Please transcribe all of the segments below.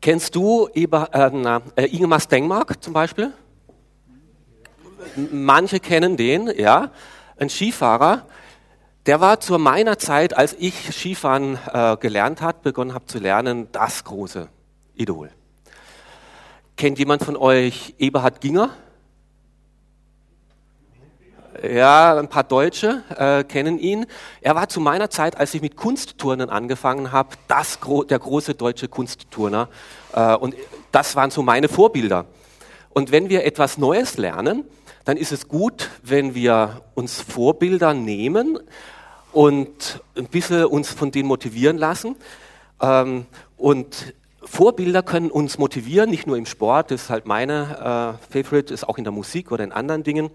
Kennst du Eber, äh, na, äh, Ingemar Stengmark zum Beispiel? Manche kennen den, ja. Ein Skifahrer, der war zu meiner Zeit, als ich Skifahren äh, gelernt habe, begonnen habe zu lernen, das große Idol. Kennt jemand von euch Eberhard Ginger? Ja, ein paar Deutsche äh, kennen ihn. Er war zu meiner Zeit, als ich mit Kunstturnen angefangen habe, das, der große deutsche Kunstturner. Äh, und das waren so meine Vorbilder. Und wenn wir etwas Neues lernen, dann ist es gut, wenn wir uns Vorbilder nehmen und ein bisschen uns von denen motivieren lassen. Ähm, und Vorbilder können uns motivieren, nicht nur im Sport, das ist halt meine äh, Favorite, ist auch in der Musik oder in anderen Dingen.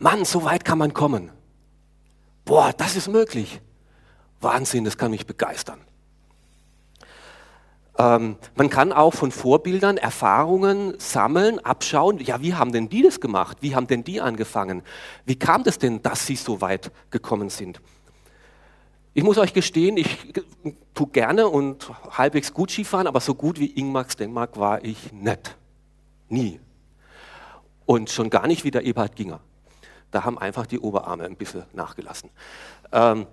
Mann, so weit kann man kommen. Boah, das ist möglich. Wahnsinn, das kann mich begeistern. Ähm, man kann auch von Vorbildern Erfahrungen sammeln, abschauen. Ja, wie haben denn die das gemacht? Wie haben denn die angefangen? Wie kam das denn, dass sie so weit gekommen sind? Ich muss euch gestehen, ich tue gerne und halbwegs gut Skifahren, aber so gut wie Ingmar Stenmark war ich nicht. Nie. Und schon gar nicht wie der Eberhard Ginger. Da haben einfach die Oberarme ein bisschen nachgelassen. Ähm,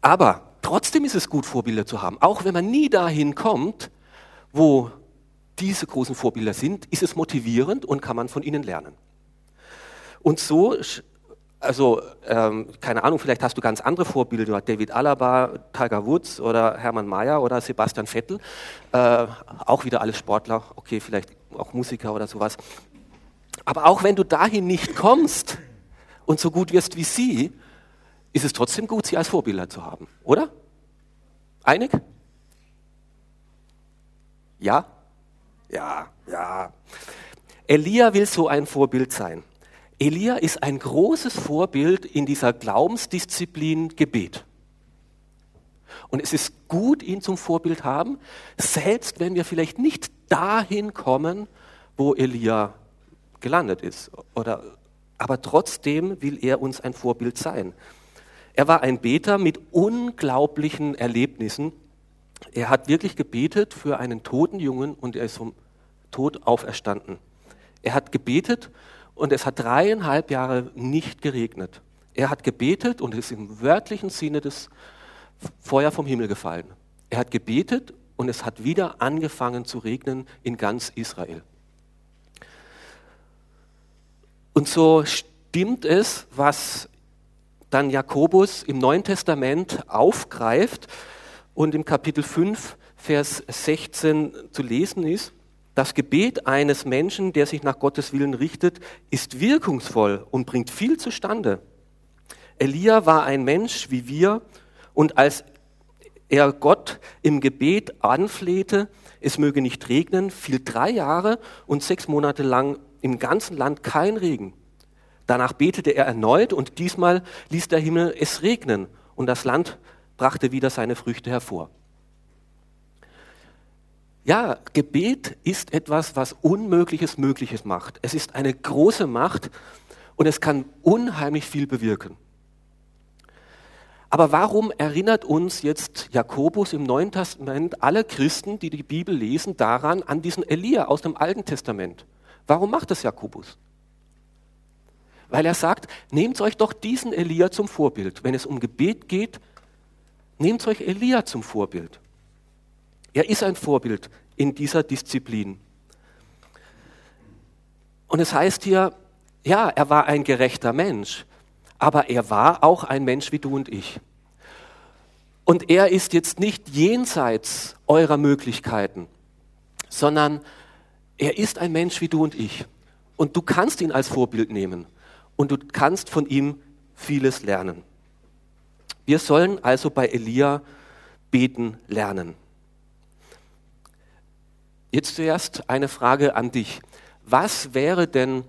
aber trotzdem ist es gut, Vorbilder zu haben. Auch wenn man nie dahin kommt, wo diese großen Vorbilder sind, ist es motivierend und kann man von ihnen lernen. Und so, also ähm, keine Ahnung, vielleicht hast du ganz andere Vorbilder, David Alaba, Tiger Woods oder Hermann Mayer oder Sebastian Vettel, äh, auch wieder alles Sportler, okay, vielleicht auch Musiker oder sowas. Aber auch wenn du dahin nicht kommst und so gut wirst wie sie, ist es trotzdem gut, sie als Vorbilder zu haben, oder? Einig? Ja? Ja, ja. Elia will so ein Vorbild sein. Elia ist ein großes Vorbild in dieser Glaubensdisziplin Gebet. Und es ist gut, ihn zum Vorbild haben, selbst wenn wir vielleicht nicht dahin kommen, wo Elia gelandet ist. Oder, aber trotzdem will er uns ein Vorbild sein. Er war ein Beter mit unglaublichen Erlebnissen. Er hat wirklich gebetet für einen toten Jungen und er ist vom Tod auferstanden. Er hat gebetet und es hat dreieinhalb Jahre nicht geregnet. Er hat gebetet und es ist im wörtlichen Sinne des Feuer vom Himmel gefallen. Er hat gebetet und es hat wieder angefangen zu regnen in ganz Israel. Und so stimmt es, was dann Jakobus im Neuen Testament aufgreift und im Kapitel 5, Vers 16 zu lesen ist. Das Gebet eines Menschen, der sich nach Gottes Willen richtet, ist wirkungsvoll und bringt viel zustande. Elia war ein Mensch wie wir und als er Gott im Gebet anflehte, es möge nicht regnen, fiel drei Jahre und sechs Monate lang im ganzen Land kein Regen. Danach betete er erneut und diesmal ließ der Himmel es regnen und das Land brachte wieder seine Früchte hervor. Ja, Gebet ist etwas, was Unmögliches Mögliches macht. Es ist eine große Macht und es kann unheimlich viel bewirken. Aber warum erinnert uns jetzt Jakobus im Neuen Testament alle Christen, die die Bibel lesen, daran, an diesen Elia aus dem Alten Testament? Warum macht das Jakobus? Weil er sagt, nehmt euch doch diesen Elia zum Vorbild. Wenn es um Gebet geht, nehmt euch Elia zum Vorbild. Er ist ein Vorbild in dieser Disziplin. Und es heißt hier, ja, er war ein gerechter Mensch, aber er war auch ein Mensch wie du und ich. Und er ist jetzt nicht jenseits eurer Möglichkeiten, sondern er ist ein Mensch wie du und ich. Und du kannst ihn als Vorbild nehmen. Und du kannst von ihm vieles lernen. Wir sollen also bei Elia beten lernen. Jetzt zuerst eine Frage an dich. Was wäre denn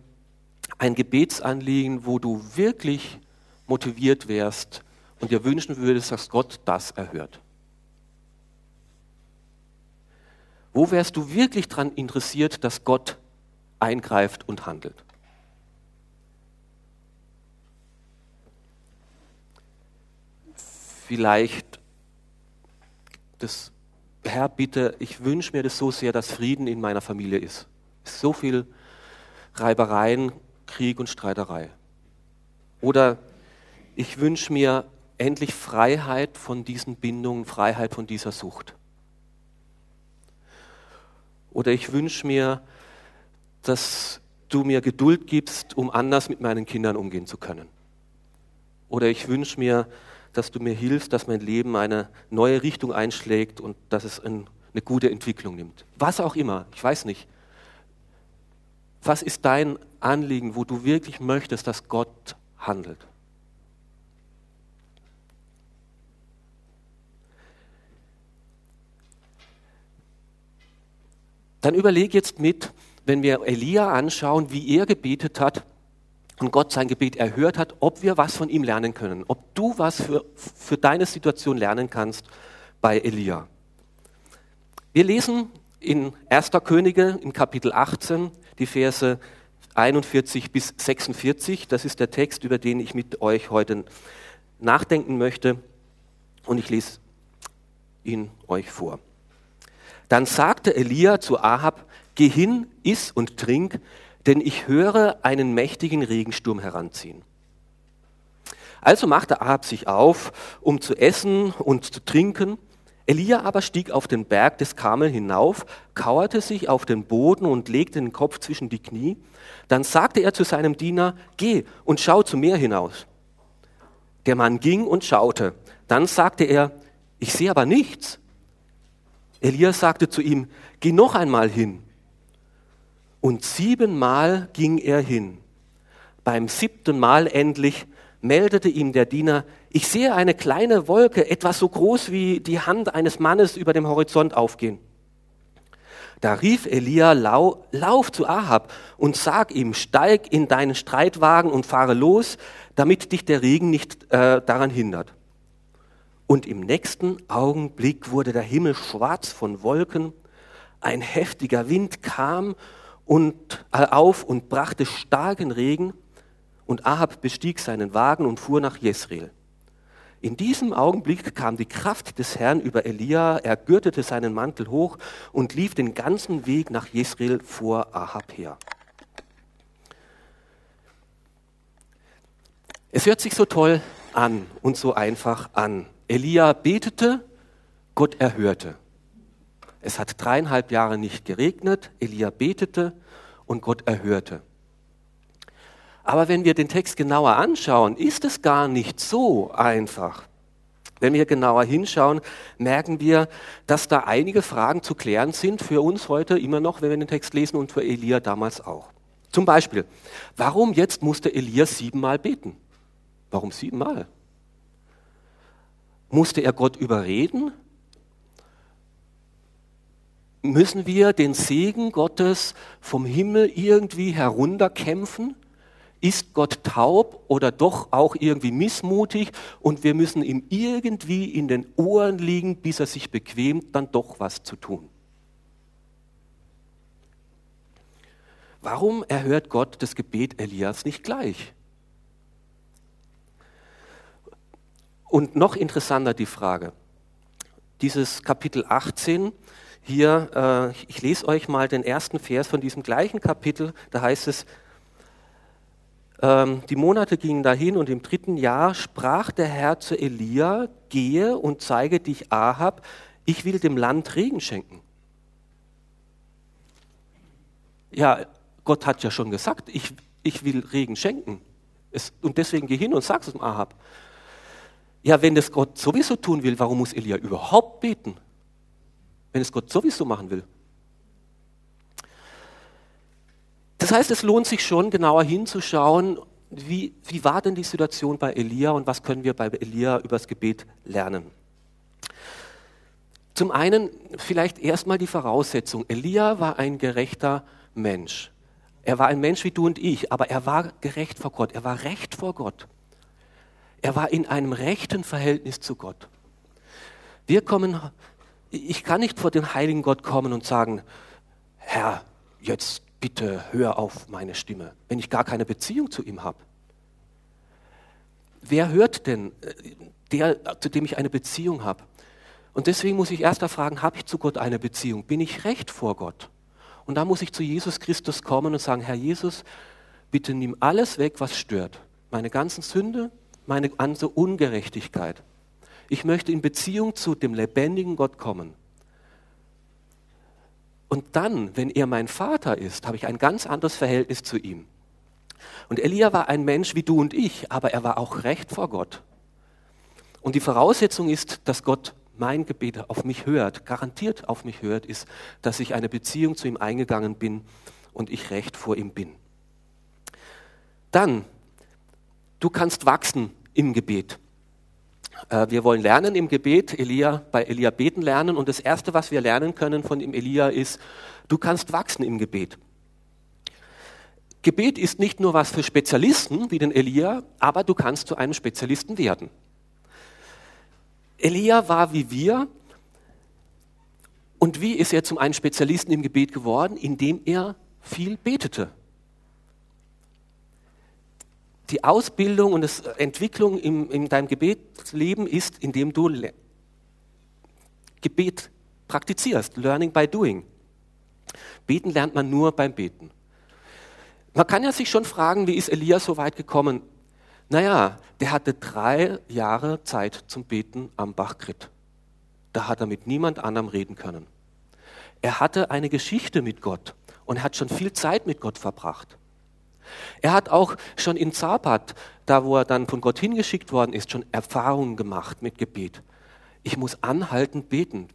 ein Gebetsanliegen, wo du wirklich motiviert wärst und dir wünschen würdest, dass Gott das erhört? Wo wärst du wirklich daran interessiert, dass Gott eingreift und handelt? Vielleicht das Herr, bitte, ich wünsche mir das so sehr, dass Frieden in meiner Familie ist. So viel Reibereien, Krieg und Streiterei. Oder ich wünsche mir endlich Freiheit von diesen Bindungen, Freiheit von dieser Sucht. Oder ich wünsche mir, dass du mir Geduld gibst, um anders mit meinen Kindern umgehen zu können. Oder ich wünsche mir, dass du mir hilfst, dass mein Leben eine neue Richtung einschlägt und dass es eine gute Entwicklung nimmt. Was auch immer, ich weiß nicht. Was ist dein Anliegen, wo du wirklich möchtest, dass Gott handelt? Dann überleg jetzt mit, wenn wir Elia anschauen, wie er gebetet hat und Gott sein Gebet erhört hat, ob wir was von ihm lernen können, ob du was für, für deine Situation lernen kannst bei Elia. Wir lesen in 1. Könige in Kapitel 18 die Verse 41 bis 46. Das ist der Text, über den ich mit euch heute nachdenken möchte. Und ich lese ihn euch vor. Dann sagte Elia zu Ahab, geh hin, iss und trink, denn ich höre einen mächtigen Regensturm heranziehen. Also machte Ahab sich auf, um zu essen und zu trinken. Elia aber stieg auf den Berg des Karmel hinauf, kauerte sich auf den Boden und legte den Kopf zwischen die Knie. Dann sagte er zu seinem Diener, geh und schau zum Meer hinaus. Der Mann ging und schaute. Dann sagte er, ich sehe aber nichts. Elias sagte zu ihm, geh noch einmal hin. Und siebenmal ging er hin. Beim siebten Mal endlich meldete ihm der Diener, ich sehe eine kleine Wolke, etwas so groß wie die Hand eines Mannes über dem Horizont aufgehen. Da rief Elia, lau, lauf zu Ahab und sag ihm, steig in deinen Streitwagen und fahre los, damit dich der Regen nicht äh, daran hindert. Und im nächsten Augenblick wurde der Himmel schwarz von Wolken, ein heftiger Wind kam und, äh, auf und brachte starken Regen, und Ahab bestieg seinen Wagen und fuhr nach Jezreel. In diesem Augenblick kam die Kraft des Herrn über Elia, er gürtete seinen Mantel hoch und lief den ganzen Weg nach Jezreel vor Ahab her. Es hört sich so toll an und so einfach an. Elia betete, Gott erhörte. Es hat dreieinhalb Jahre nicht geregnet, Elia betete und Gott erhörte. Aber wenn wir den Text genauer anschauen, ist es gar nicht so einfach. Wenn wir genauer hinschauen, merken wir, dass da einige Fragen zu klären sind für uns heute immer noch, wenn wir den Text lesen und für Elia damals auch. Zum Beispiel, warum jetzt musste Elia siebenmal beten? Warum siebenmal? Musste er Gott überreden? Müssen wir den Segen Gottes vom Himmel irgendwie herunterkämpfen? Ist Gott taub oder doch auch irgendwie missmutig und wir müssen ihm irgendwie in den Ohren liegen, bis er sich bequemt, dann doch was zu tun? Warum erhört Gott das Gebet Elias nicht gleich? Und noch interessanter die Frage, dieses Kapitel 18, hier, äh, ich lese euch mal den ersten Vers von diesem gleichen Kapitel, da heißt es, ähm, die Monate gingen dahin und im dritten Jahr sprach der Herr zu Elia, gehe und zeige dich Ahab, ich will dem Land Regen schenken. Ja, Gott hat ja schon gesagt, ich, ich will Regen schenken. Es, und deswegen geh hin und sag es dem Ahab. Ja, wenn das Gott sowieso tun will, warum muss Elia überhaupt beten? Wenn es Gott sowieso machen will. Das heißt, es lohnt sich schon, genauer hinzuschauen, wie, wie war denn die Situation bei Elia und was können wir bei Elia übers Gebet lernen. Zum einen vielleicht erstmal die Voraussetzung. Elia war ein gerechter Mensch. Er war ein Mensch wie du und ich, aber er war gerecht vor Gott. Er war recht vor Gott. Er war in einem rechten Verhältnis zu Gott. Wir kommen, ich kann nicht vor den heiligen Gott kommen und sagen, Herr, jetzt bitte hör auf meine Stimme, wenn ich gar keine Beziehung zu ihm habe. Wer hört denn, der, zu dem ich eine Beziehung habe? Und deswegen muss ich erst erfragen, habe ich zu Gott eine Beziehung? Bin ich recht vor Gott? Und da muss ich zu Jesus Christus kommen und sagen, Herr Jesus, bitte nimm alles weg, was stört. Meine ganzen Sünde, meine ganze Ungerechtigkeit. Ich möchte in Beziehung zu dem lebendigen Gott kommen. Und dann, wenn er mein Vater ist, habe ich ein ganz anderes Verhältnis zu ihm. Und Elia war ein Mensch wie du und ich, aber er war auch recht vor Gott. Und die Voraussetzung ist, dass Gott mein Gebet auf mich hört, garantiert auf mich hört, ist, dass ich eine Beziehung zu ihm eingegangen bin und ich recht vor ihm bin. Dann, du kannst wachsen im Gebet. Äh, wir wollen lernen im Gebet, Elia, bei Elia beten lernen und das Erste, was wir lernen können von dem Elia ist, du kannst wachsen im Gebet. Gebet ist nicht nur was für Spezialisten wie den Elia, aber du kannst zu einem Spezialisten werden. Elia war wie wir. Und wie ist er zum einen Spezialisten im Gebet geworden? Indem er viel betete. Die Ausbildung und die Entwicklung in, in deinem Gebetsleben ist, indem du Gebet praktizierst. Learning by doing. Beten lernt man nur beim Beten. Man kann ja sich schon fragen, wie ist Elia so weit gekommen? Naja, der hatte drei Jahre Zeit zum Beten am Bachkrit. Da hat er mit niemand anderem reden können. Er hatte eine Geschichte mit Gott und hat schon viel Zeit mit Gott verbracht. Er hat auch schon in Zapat, da wo er dann von Gott hingeschickt worden ist, schon Erfahrungen gemacht mit Gebet. Ich muss anhaltend beten.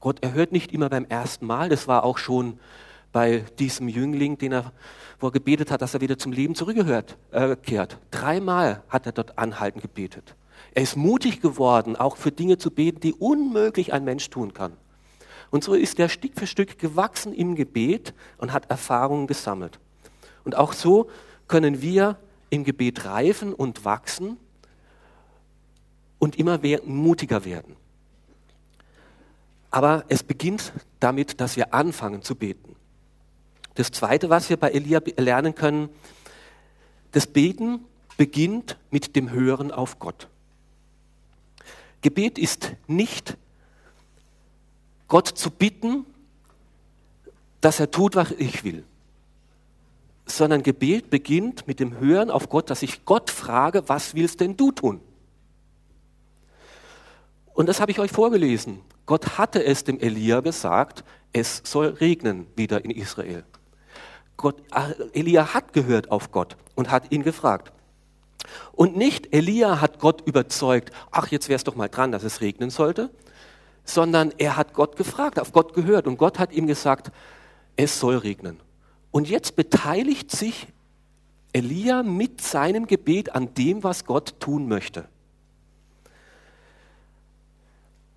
Gott erhört nicht immer beim ersten Mal, das war auch schon bei diesem Jüngling, den er, wo er gebetet hat, dass er wieder zum Leben zurückkehrt. Äh, Dreimal hat er dort anhaltend gebetet. Er ist mutig geworden, auch für Dinge zu beten, die unmöglich ein Mensch tun kann. Und so ist er Stück für Stück gewachsen im Gebet und hat Erfahrungen gesammelt. Und auch so können wir im Gebet reifen und wachsen und immer mutiger werden. Aber es beginnt damit, dass wir anfangen zu beten. Das Zweite, was wir bei Elia lernen können, das Beten beginnt mit dem Hören auf Gott. Gebet ist nicht Gott zu bitten, dass er tut, was ich will, sondern Gebet beginnt mit dem Hören auf Gott, dass ich Gott frage, was willst denn du tun? Und das habe ich euch vorgelesen. Gott hatte es dem Elia gesagt, es soll regnen wieder in Israel. Gott, ah, Elia hat gehört auf Gott und hat ihn gefragt. Und nicht Elia hat Gott überzeugt, ach, jetzt wäre es doch mal dran, dass es regnen sollte, sondern er hat Gott gefragt, auf Gott gehört und Gott hat ihm gesagt, es soll regnen. Und jetzt beteiligt sich Elia mit seinem Gebet an dem, was Gott tun möchte.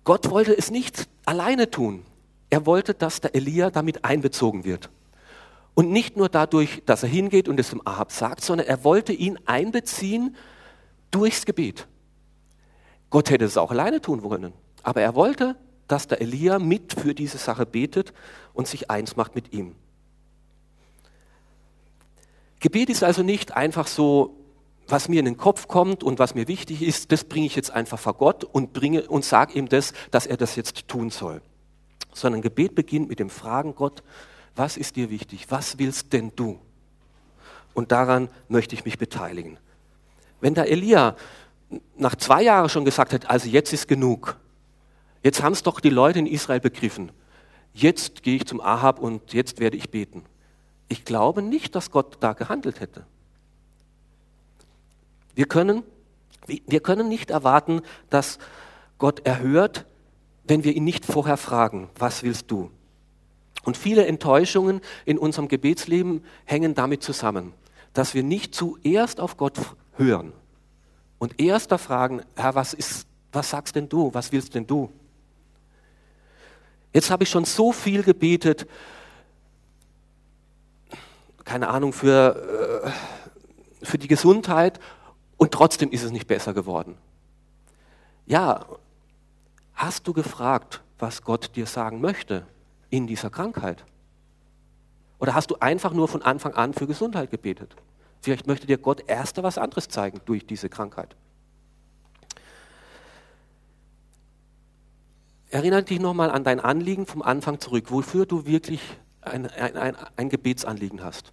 Gott wollte es nicht alleine tun. Er wollte, dass der Elia damit einbezogen wird. Und nicht nur dadurch, dass er hingeht und es dem Ahab sagt, sondern er wollte ihn einbeziehen durchs Gebet. Gott hätte es auch alleine tun wollen, aber er wollte, dass der Elia mit für diese Sache betet und sich eins macht mit ihm. Gebet ist also nicht einfach so, was mir in den Kopf kommt und was mir wichtig ist, das bringe ich jetzt einfach vor Gott und bringe und sage ihm das, dass er das jetzt tun soll. Sondern Gebet beginnt mit dem Fragen Gott, was ist dir wichtig? Was willst denn du? Und daran möchte ich mich beteiligen. Wenn der Elia nach zwei Jahren schon gesagt hat, also jetzt ist genug, jetzt haben es doch die Leute in Israel begriffen, jetzt gehe ich zum Ahab und jetzt werde ich beten. Ich glaube nicht, dass Gott da gehandelt hätte. Wir können, wir können nicht erwarten, dass Gott erhört, wenn wir ihn nicht vorher fragen, was willst du? Und viele Enttäuschungen in unserem Gebetsleben hängen damit zusammen, dass wir nicht zuerst auf Gott hören und erst da fragen, Herr, was, ist, was sagst denn du, was willst denn du? Jetzt habe ich schon so viel gebetet, keine Ahnung, für, äh, für die Gesundheit und trotzdem ist es nicht besser geworden. Ja, hast du gefragt, was Gott dir sagen möchte? in dieser Krankheit? Oder hast du einfach nur von Anfang an für Gesundheit gebetet? Vielleicht möchte dir Gott erst was anderes zeigen durch diese Krankheit. erinnere dich nochmal an dein Anliegen vom Anfang zurück, wofür du wirklich ein, ein, ein, ein Gebetsanliegen hast.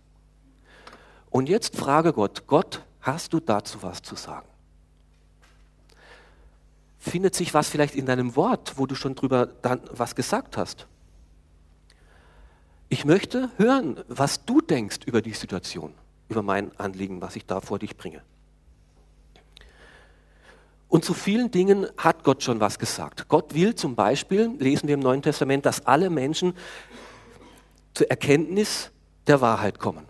Und jetzt frage Gott, Gott, hast du dazu was zu sagen? Findet sich was vielleicht in deinem Wort, wo du schon drüber dann was gesagt hast? Ich möchte hören, was du denkst über die Situation, über mein Anliegen, was ich da vor dich bringe. Und zu vielen Dingen hat Gott schon was gesagt. Gott will zum Beispiel, lesen wir im Neuen Testament, dass alle Menschen zur Erkenntnis der Wahrheit kommen.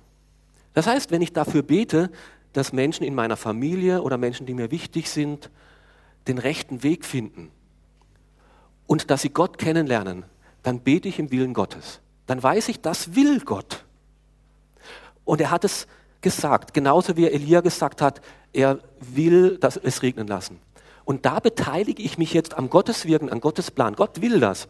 Das heißt, wenn ich dafür bete, dass Menschen in meiner Familie oder Menschen, die mir wichtig sind, den rechten Weg finden und dass sie Gott kennenlernen, dann bete ich im Willen Gottes. Dann weiß ich, das will Gott. Und er hat es gesagt, genauso wie Elia gesagt hat, er will dass es regnen lassen. Und da beteilige ich mich jetzt am Gotteswirken, an Gottes Plan. Gott will das.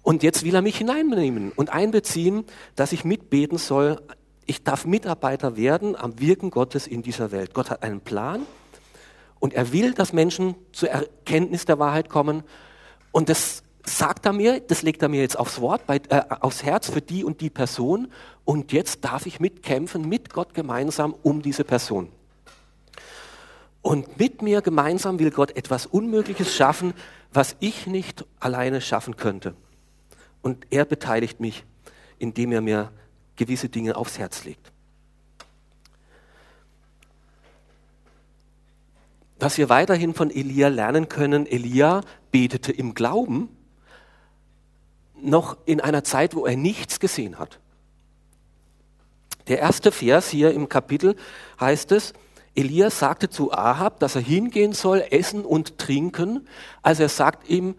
Und jetzt will er mich hineinnehmen und einbeziehen, dass ich mitbeten soll. Ich darf Mitarbeiter werden am Wirken Gottes in dieser Welt. Gott hat einen Plan und er will, dass Menschen zur Erkenntnis der Wahrheit kommen. Und das sagt er mir, das legt er mir jetzt aufs Wort, bei, äh, aufs Herz für die und die Person. Und jetzt darf ich mitkämpfen, mit Gott gemeinsam um diese Person. Und mit mir gemeinsam will Gott etwas Unmögliches schaffen, was ich nicht alleine schaffen könnte. Und er beteiligt mich, indem er mir gewisse Dinge aufs Herz legt. Was wir weiterhin von Elia lernen können, Elia betete im Glauben, noch in einer Zeit, wo er nichts gesehen hat. Der erste Vers hier im Kapitel heißt es, Elia sagte zu Ahab, dass er hingehen soll, essen und trinken. Also er sagt ihm,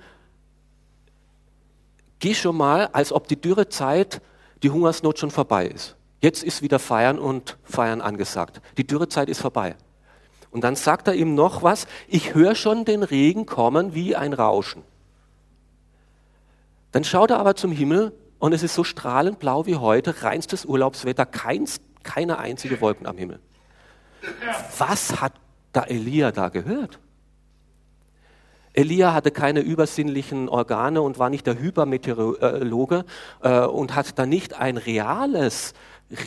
geh schon mal, als ob die Dürrezeit, die Hungersnot schon vorbei ist. Jetzt ist wieder Feiern und Feiern angesagt. Die Dürrezeit ist vorbei. Und dann sagt er ihm noch was, ich höre schon den Regen kommen wie ein Rauschen. Dann schaut er aber zum Himmel und es ist so strahlend blau wie heute, reinstes Urlaubswetter, keins, keine einzige Wolken am Himmel. Was hat da Elia da gehört? Elia hatte keine übersinnlichen Organe und war nicht der Hypermeteorologe äh, und hat da nicht ein reales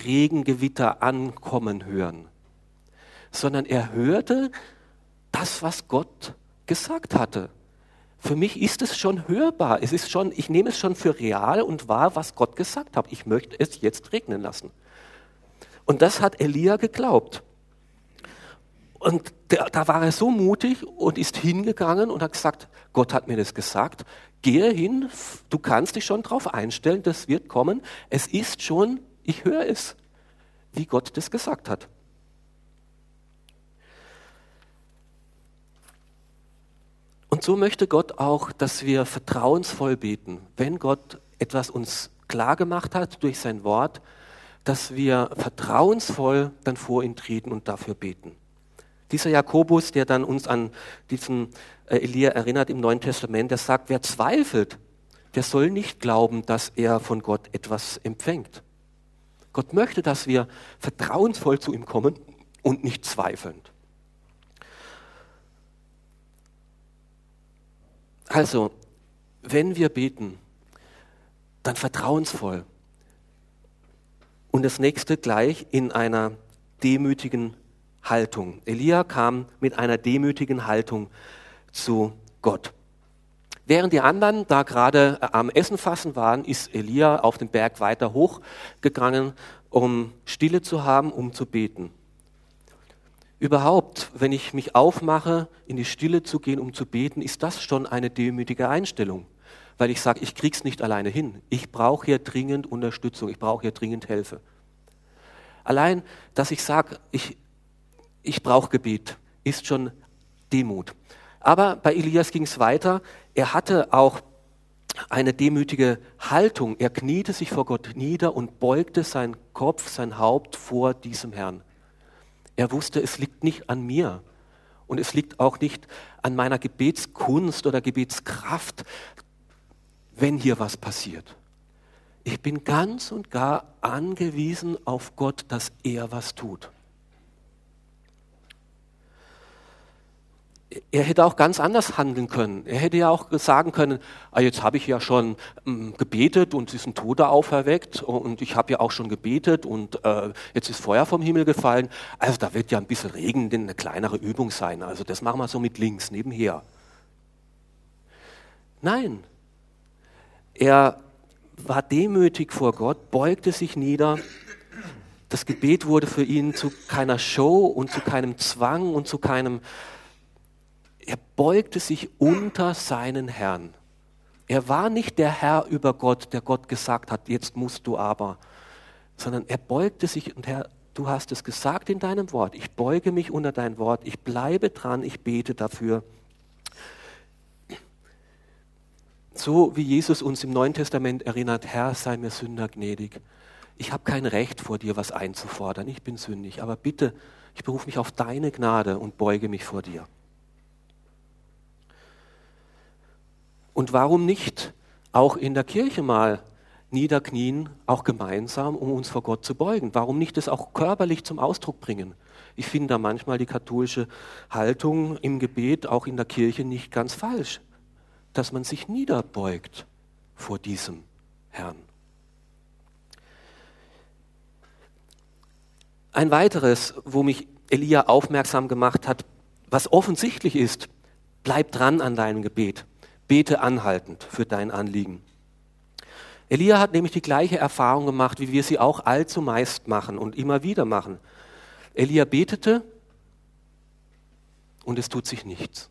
Regengewitter ankommen hören, sondern er hörte das, was Gott gesagt hatte. Für mich ist es schon hörbar. Es ist schon, ich nehme es schon für real und wahr, was Gott gesagt hat. Ich möchte es jetzt regnen lassen. Und das hat Elia geglaubt. Und der, da war er so mutig und ist hingegangen und hat gesagt, Gott hat mir das gesagt, gehe hin, du kannst dich schon darauf einstellen, das wird kommen. Es ist schon, ich höre es, wie Gott das gesagt hat. Und so möchte Gott auch, dass wir vertrauensvoll beten, wenn Gott etwas uns klar gemacht hat durch sein Wort, dass wir vertrauensvoll dann vor ihn treten und dafür beten. Dieser Jakobus, der dann uns an diesen äh, Elia erinnert im Neuen Testament, der sagt, wer zweifelt, der soll nicht glauben, dass er von Gott etwas empfängt. Gott möchte, dass wir vertrauensvoll zu ihm kommen und nicht zweifelnd. Also, wenn wir beten, dann vertrauensvoll. Und das nächste gleich in einer demütigen Haltung. Elia kam mit einer demütigen Haltung zu Gott. Während die anderen da gerade äh, am Essen fassen waren, ist Elia auf den Berg weiter hochgegangen, um Stille zu haben, um zu beten. Überhaupt, wenn ich mich aufmache, in die Stille zu gehen, um zu beten, ist das schon eine demütige Einstellung. Weil ich sage, ich krieg's nicht alleine hin. Ich brauche hier dringend Unterstützung, ich brauche hier dringend Hilfe. Allein, dass ich sage, ich ich brauche Gebet, ist schon Demut. Aber bei Elias ging es weiter. Er hatte auch eine demütige Haltung. Er kniete sich vor Gott nieder und beugte seinen Kopf, sein Haupt vor diesem Herrn. Er wusste, es liegt nicht an mir und es liegt auch nicht an meiner Gebetskunst oder Gebetskraft, wenn hier was passiert. Ich bin ganz und gar angewiesen auf Gott, dass er was tut. Er hätte auch ganz anders handeln können. Er hätte ja auch sagen können, ah, jetzt habe ich ja schon ähm, gebetet und es ist ein Toter auferweckt und ich habe ja auch schon gebetet und äh, jetzt ist Feuer vom Himmel gefallen. Also da wird ja ein bisschen Regen eine kleinere Übung sein. Also das machen wir so mit links nebenher. Nein, er war demütig vor Gott, beugte sich nieder. Das Gebet wurde für ihn zu keiner Show und zu keinem Zwang und zu keinem er beugte sich unter seinen Herrn. Er war nicht der Herr über Gott, der Gott gesagt hat, jetzt musst du aber, sondern er beugte sich und Herr, du hast es gesagt in deinem Wort, ich beuge mich unter dein Wort, ich bleibe dran, ich bete dafür. So wie Jesus uns im Neuen Testament erinnert, Herr, sei mir Sünder gnädig. Ich habe kein Recht vor dir, was einzufordern, ich bin sündig, aber bitte, ich berufe mich auf deine Gnade und beuge mich vor dir. Und warum nicht auch in der Kirche mal niederknien, auch gemeinsam, um uns vor Gott zu beugen? Warum nicht das auch körperlich zum Ausdruck bringen? Ich finde da manchmal die katholische Haltung im Gebet, auch in der Kirche, nicht ganz falsch, dass man sich niederbeugt vor diesem Herrn. Ein weiteres, wo mich Elia aufmerksam gemacht hat, was offensichtlich ist, bleib dran an deinem Gebet. Bete anhaltend für dein Anliegen. Elia hat nämlich die gleiche Erfahrung gemacht, wie wir sie auch allzu meist machen und immer wieder machen. Elia betete und es tut sich nichts.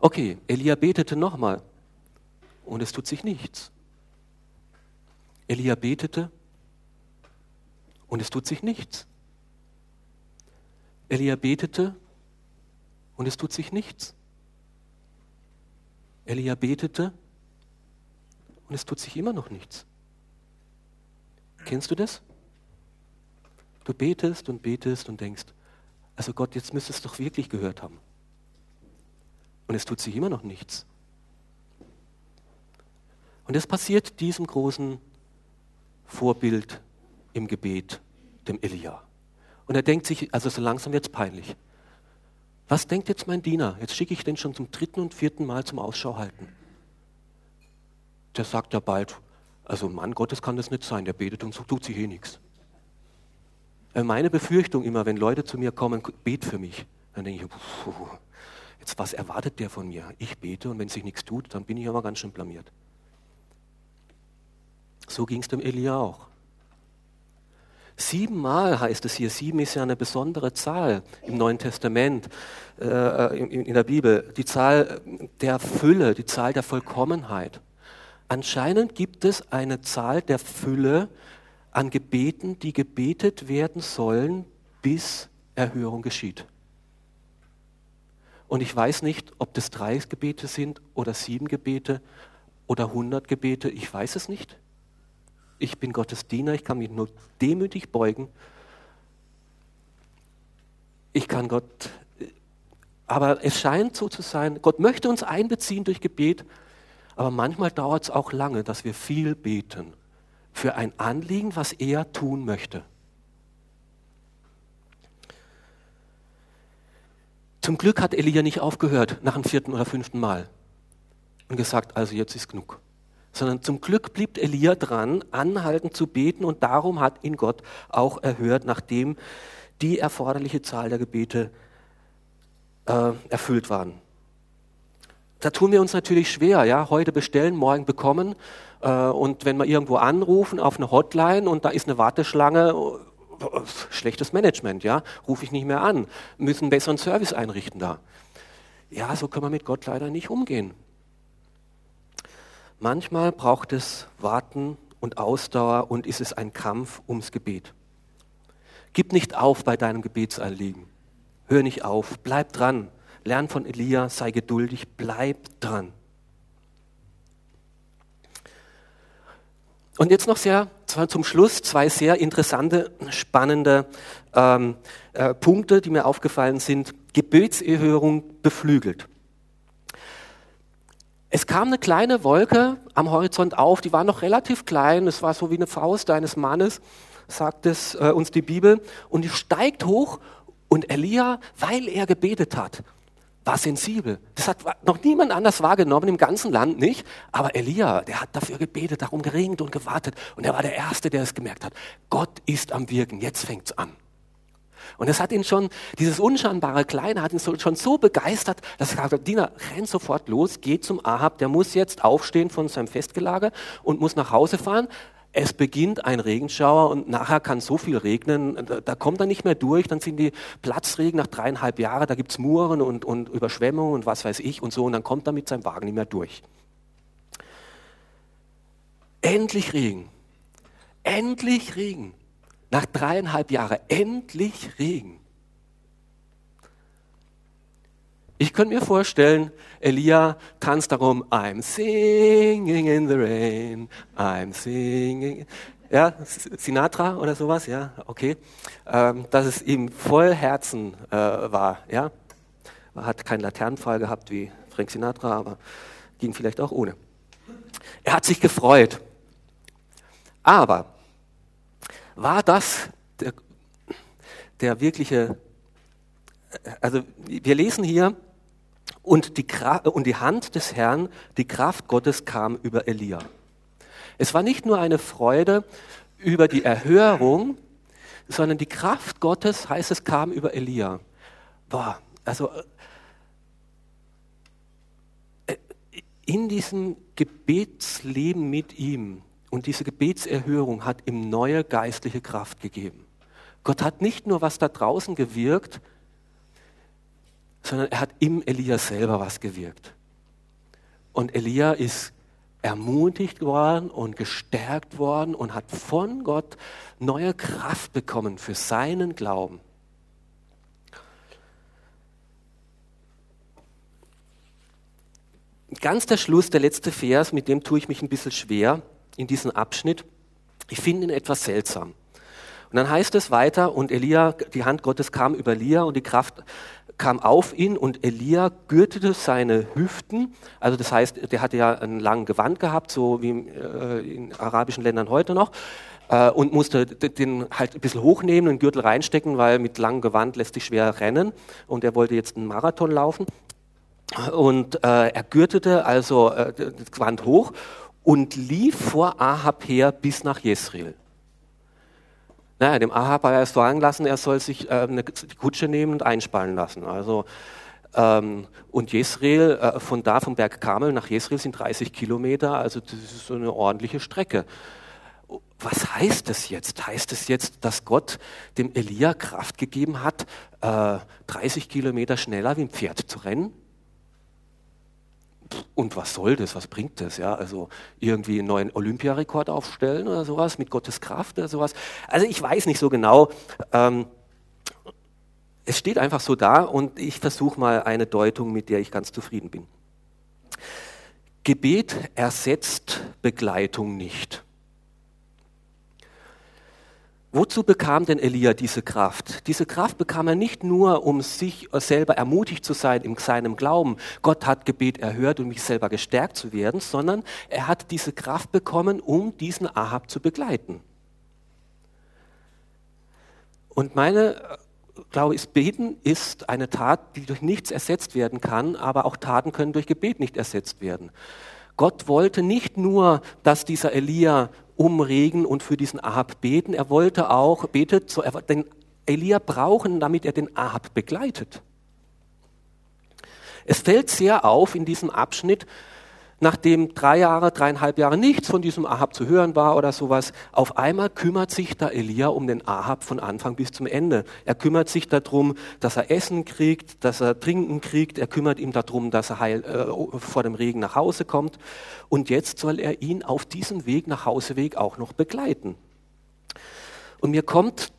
Okay, Elia betete nochmal und es tut sich nichts. Elia betete und es tut sich nichts. Elia betete und es tut sich nichts. Elia betete und es tut sich immer noch nichts. Kennst du das? Du betest und betest und denkst, also Gott, jetzt müsstest du es doch wirklich gehört haben. Und es tut sich immer noch nichts. Und es passiert diesem großen Vorbild im Gebet, dem Elia. Und er denkt sich, also so langsam wird es peinlich. Was denkt jetzt mein Diener? Jetzt schicke ich den schon zum dritten und vierten Mal zum Ausschau halten. Der sagt ja bald, also Mann Gottes kann das nicht sein, der betet und so tut sich eh nichts. Äh, meine Befürchtung immer, wenn Leute zu mir kommen, bet für mich, dann denke ich, jetzt was erwartet der von mir? Ich bete und wenn sich nichts tut, dann bin ich aber ganz schön blamiert. So ging es dem Elia auch. Siebenmal heißt es hier, sieben ist ja eine besondere Zahl im Neuen Testament, äh, in, in der Bibel, die Zahl der Fülle, die Zahl der Vollkommenheit. Anscheinend gibt es eine Zahl der Fülle an Gebeten, die gebetet werden sollen, bis Erhörung geschieht. Und ich weiß nicht, ob das drei Gebete sind oder sieben Gebete oder hundert Gebete, ich weiß es nicht ich bin Gottes Diener, ich kann mich nur demütig beugen. Ich kann Gott, aber es scheint so zu sein, Gott möchte uns einbeziehen durch Gebet, aber manchmal dauert es auch lange, dass wir viel beten für ein Anliegen, was er tun möchte. Zum Glück hat Elia nicht aufgehört nach dem vierten oder fünften Mal und gesagt, also jetzt ist genug sondern zum Glück blieb Elia dran, anhaltend zu beten und darum hat ihn Gott auch erhört, nachdem die erforderliche Zahl der Gebete äh, erfüllt waren. Da tun wir uns natürlich schwer, ja, heute bestellen, morgen bekommen äh, und wenn wir irgendwo anrufen auf eine Hotline und da ist eine Warteschlange, schlechtes Management, ja, rufe ich nicht mehr an, müssen besseren Service einrichten da. Ja, so können wir mit Gott leider nicht umgehen. Manchmal braucht es Warten und Ausdauer und ist es ein Kampf ums Gebet. Gib nicht auf bei deinem Gebetsanliegen. Hör nicht auf, bleib dran. Lern von Elia, sei geduldig, bleib dran. Und jetzt noch sehr zum Schluss zwei sehr interessante, spannende ähm, äh, Punkte, die mir aufgefallen sind. Gebetserhörung beflügelt. Es kam eine kleine Wolke am Horizont auf, die war noch relativ klein, es war so wie eine Faust eines Mannes, sagt es äh, uns die Bibel, und die steigt hoch und Elia, weil er gebetet hat, war sensibel. Das hat noch niemand anders wahrgenommen, im ganzen Land nicht. Aber Elia, der hat dafür gebetet, darum geringt und gewartet. Und er war der Erste, der es gemerkt hat. Gott ist am Wirken, jetzt fängt's an. Und es hat ihn schon, dieses unscheinbare Kleine hat ihn so, schon so begeistert, dass er gesagt hat, Diener, renn sofort los, geh zum Ahab, der muss jetzt aufstehen von seinem Festgelage und muss nach Hause fahren. Es beginnt ein Regenschauer und nachher kann so viel regnen, da, da kommt er nicht mehr durch, dann sind die Platzregen nach dreieinhalb Jahren, da gibt's Muren und, und Überschwemmungen und was weiß ich und so und dann kommt er mit seinem Wagen nicht mehr durch. Endlich Regen. Endlich Regen. Nach dreieinhalb Jahren endlich Regen. Ich könnte mir vorstellen, Elia tanzt darum, I'm singing in the rain, I'm singing. Ja, Sinatra oder sowas, ja, okay. Ähm, dass es ihm voll Herzen äh, war, ja. Er hat keinen Laternenfall gehabt wie Frank Sinatra, aber ging vielleicht auch ohne. Er hat sich gefreut. Aber war das der, der wirkliche, also wir lesen hier, und die, und die Hand des Herrn, die Kraft Gottes kam über Elia. Es war nicht nur eine Freude über die Erhörung, sondern die Kraft Gottes, heißt es, kam über Elia. Boah, also äh, in diesem Gebetsleben mit ihm und diese Gebetserhörung hat ihm neue geistliche Kraft gegeben. Gott hat nicht nur was da draußen gewirkt, sondern er hat im Elia selber was gewirkt. Und Elia ist ermutigt worden und gestärkt worden und hat von Gott neue Kraft bekommen für seinen Glauben. Ganz der Schluss, der letzte Vers, mit dem tue ich mich ein bisschen schwer in diesem Abschnitt. Ich finde ihn etwas seltsam. Und dann heißt es weiter, und Elia, die Hand Gottes kam über Elia und die Kraft kam auf ihn und Elia gürtete seine Hüften. Also das heißt, der hatte ja einen langen Gewand gehabt, so wie äh, in arabischen Ländern heute noch äh, und musste den halt ein bisschen hochnehmen, den Gürtel reinstecken, weil mit langem Gewand lässt sich schwer rennen und er wollte jetzt einen Marathon laufen. Und äh, er gürtete also das Gewand hoch und lief vor Ahab her bis nach Jesreel. Naja, dem Ahab hat er erst sagen lassen, er soll sich äh, eine, die Kutsche nehmen und einspannen lassen. Also, ähm, und Jesreel, äh, von da vom Berg Kamel nach Jesreel sind 30 Kilometer, also das ist so eine ordentliche Strecke. Was heißt das jetzt? Heißt es das jetzt, dass Gott dem Elia Kraft gegeben hat, äh, 30 Kilometer schneller wie ein Pferd zu rennen? Und was soll das, was bringt das, ja, also irgendwie einen neuen Olympiarekord aufstellen oder sowas mit Gottes Kraft oder sowas. Also ich weiß nicht so genau. Ähm, es steht einfach so da und ich versuche mal eine Deutung, mit der ich ganz zufrieden bin. Gebet ersetzt Begleitung nicht. Wozu bekam denn Elia diese Kraft? Diese Kraft bekam er nicht nur, um sich selber ermutigt zu sein in seinem Glauben, Gott hat Gebet erhört, um mich selber gestärkt zu werden, sondern er hat diese Kraft bekommen, um diesen Ahab zu begleiten. Und meine äh, Glaube ist, beten ist eine Tat, die durch nichts ersetzt werden kann, aber auch Taten können durch Gebet nicht ersetzt werden. Gott wollte nicht nur, dass dieser Elia um Regen und für diesen Ahab beten. Er wollte auch, betet, so, er, den Elia brauchen, damit er den Ahab begleitet. Es fällt sehr auf in diesem Abschnitt, nachdem drei Jahre, dreieinhalb Jahre nichts von diesem Ahab zu hören war oder sowas, auf einmal kümmert sich da Elia um den Ahab von Anfang bis zum Ende. Er kümmert sich darum, dass er Essen kriegt, dass er Trinken kriegt. Er kümmert ihm darum, dass er heil, äh, vor dem Regen nach Hause kommt. Und jetzt soll er ihn auf diesem Weg nach Hauseweg auch noch begleiten. Und mir kommt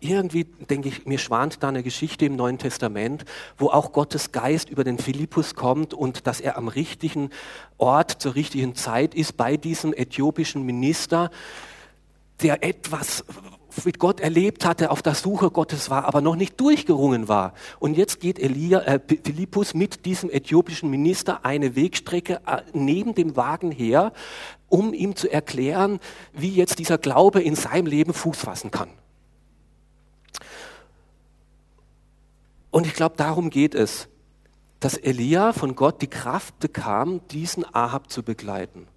irgendwie denke ich, mir schwant da eine Geschichte im Neuen Testament, wo auch Gottes Geist über den Philippus kommt und dass er am richtigen Ort zur richtigen Zeit ist bei diesem äthiopischen Minister, der etwas mit Gott erlebt hatte, auf der Suche Gottes war, aber noch nicht durchgerungen war. Und jetzt geht Elia, äh, Philippus mit diesem äthiopischen Minister eine Wegstrecke äh, neben dem Wagen her, um ihm zu erklären, wie jetzt dieser Glaube in seinem Leben Fuß fassen kann. Und ich glaube, darum geht es. dass Elia von Gott die Kraft bekam, diesen Ahab zu begleiten.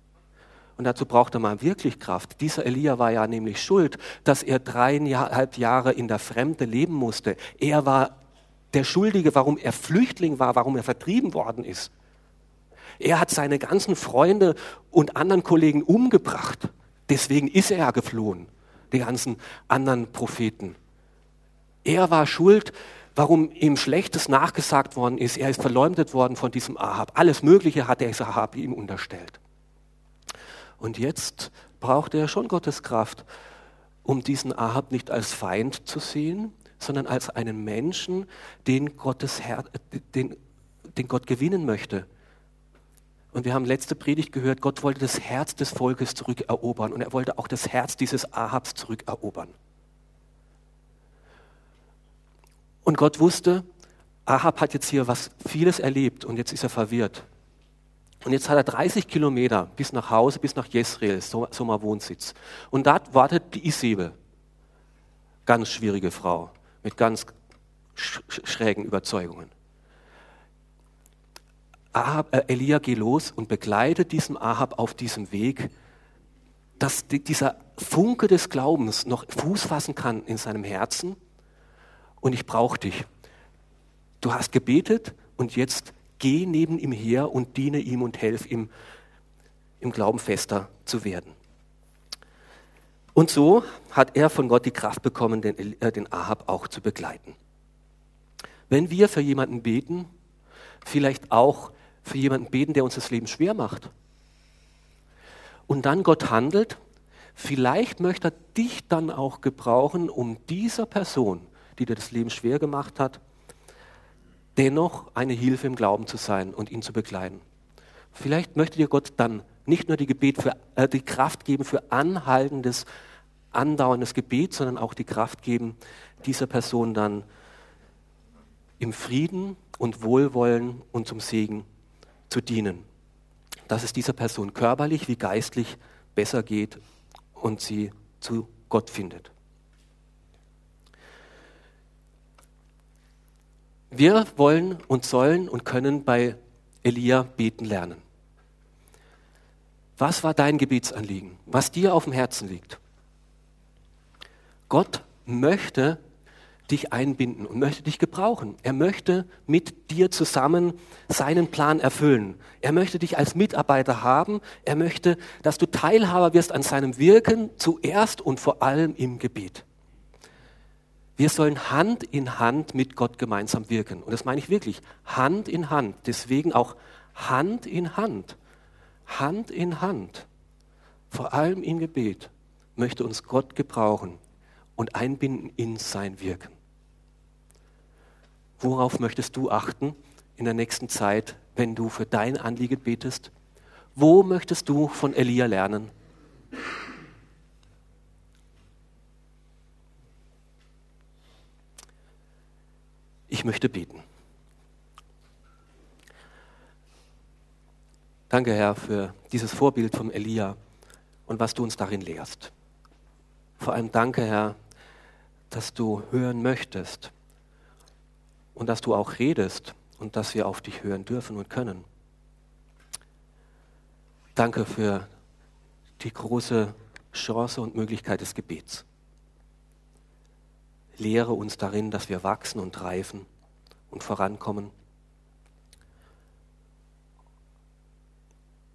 Und dazu brauchte man wirklich Kraft. Dieser Elia war ja nämlich schuld, dass er dreieinhalb Jahre in der Fremde leben musste. Er war der Schuldige, warum er Flüchtling war, warum er vertrieben worden ist. Er hat seine ganzen Freunde und anderen Kollegen umgebracht. Deswegen ist er ja geflohen, die ganzen anderen Propheten. Er war schuld, warum ihm Schlechtes nachgesagt worden ist. Er ist verleumdet worden von diesem Ahab. Alles Mögliche hat der Ahab ihm unterstellt. Und jetzt braucht er schon Gottes Kraft, um diesen Ahab nicht als Feind zu sehen, sondern als einen Menschen, den, Gottes Her den, den Gott gewinnen möchte. Und wir haben letzte Predigt gehört, Gott wollte das Herz des Volkes zurückerobern und er wollte auch das Herz dieses Ahabs zurückerobern. Und Gott wusste, Ahab hat jetzt hier was vieles erlebt und jetzt ist er verwirrt. Und jetzt hat er 30 Kilometer bis nach Hause, bis nach Jezreel, Sommerwohnsitz. Und dort wartet die Isabel. Ganz schwierige Frau mit ganz schrägen Überzeugungen. Ahab, äh, Elia geht los und begleitet diesen Ahab auf diesem Weg, dass die, dieser Funke des Glaubens noch Fuß fassen kann in seinem Herzen. Und ich brauche dich. Du hast gebetet und jetzt geh neben ihm her und diene ihm und helf ihm, im Glauben fester zu werden. Und so hat er von Gott die Kraft bekommen, den, äh, den Ahab auch zu begleiten. Wenn wir für jemanden beten, vielleicht auch für jemanden beten, der uns das Leben schwer macht, und dann Gott handelt, vielleicht möchte er dich dann auch gebrauchen, um dieser Person, die dir das Leben schwer gemacht hat, dennoch eine Hilfe im Glauben zu sein und ihn zu begleiten. Vielleicht möchte dir Gott dann nicht nur die, Gebet für, äh, die Kraft geben für anhaltendes, andauerndes Gebet, sondern auch die Kraft geben, dieser Person dann im Frieden und Wohlwollen und zum Segen zu dienen. Dass es dieser Person körperlich wie geistlich besser geht und sie zu Gott findet. Wir wollen und sollen und können bei Elia beten lernen. Was war dein Gebetsanliegen? Was dir auf dem Herzen liegt? Gott möchte dich einbinden und möchte dich gebrauchen. Er möchte mit dir zusammen seinen Plan erfüllen. Er möchte dich als Mitarbeiter haben. Er möchte, dass du Teilhaber wirst an seinem Wirken, zuerst und vor allem im Gebet. Wir sollen Hand in Hand mit Gott gemeinsam wirken. Und das meine ich wirklich, Hand in Hand. Deswegen auch Hand in Hand. Hand in Hand. Vor allem im Gebet möchte uns Gott gebrauchen und einbinden in sein Wirken. Worauf möchtest du achten in der nächsten Zeit, wenn du für dein Anliegen betest? Wo möchtest du von Elia lernen? Ich möchte beten. Danke, Herr, für dieses Vorbild vom Elia und was du uns darin lehrst. Vor allem danke, Herr, dass du hören möchtest und dass du auch redest und dass wir auf dich hören dürfen und können. Danke für die große Chance und Möglichkeit des Gebets. Lehre uns darin, dass wir wachsen und reifen und vorankommen.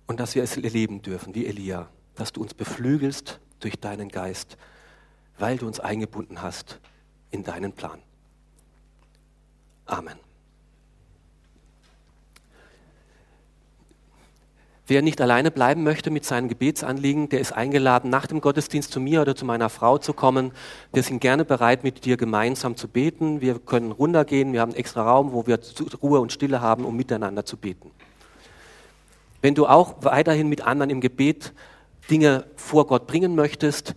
Und dass wir es erleben dürfen, wie Elia, dass du uns beflügelst durch deinen Geist, weil du uns eingebunden hast in deinen Plan. Amen. Wer nicht alleine bleiben möchte mit seinen Gebetsanliegen, der ist eingeladen, nach dem Gottesdienst zu mir oder zu meiner Frau zu kommen. Wir sind gerne bereit, mit dir gemeinsam zu beten. Wir können runtergehen. Wir haben einen extra Raum, wo wir Ruhe und Stille haben, um miteinander zu beten. Wenn du auch weiterhin mit anderen im Gebet Dinge vor Gott bringen möchtest,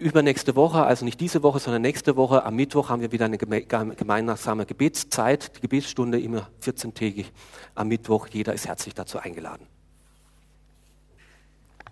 übernächste Woche, also nicht diese Woche, sondern nächste Woche, am Mittwoch haben wir wieder eine gemeinsame Gebetszeit, die Gebetsstunde immer 14-tägig am Mittwoch. Jeder ist herzlich dazu eingeladen.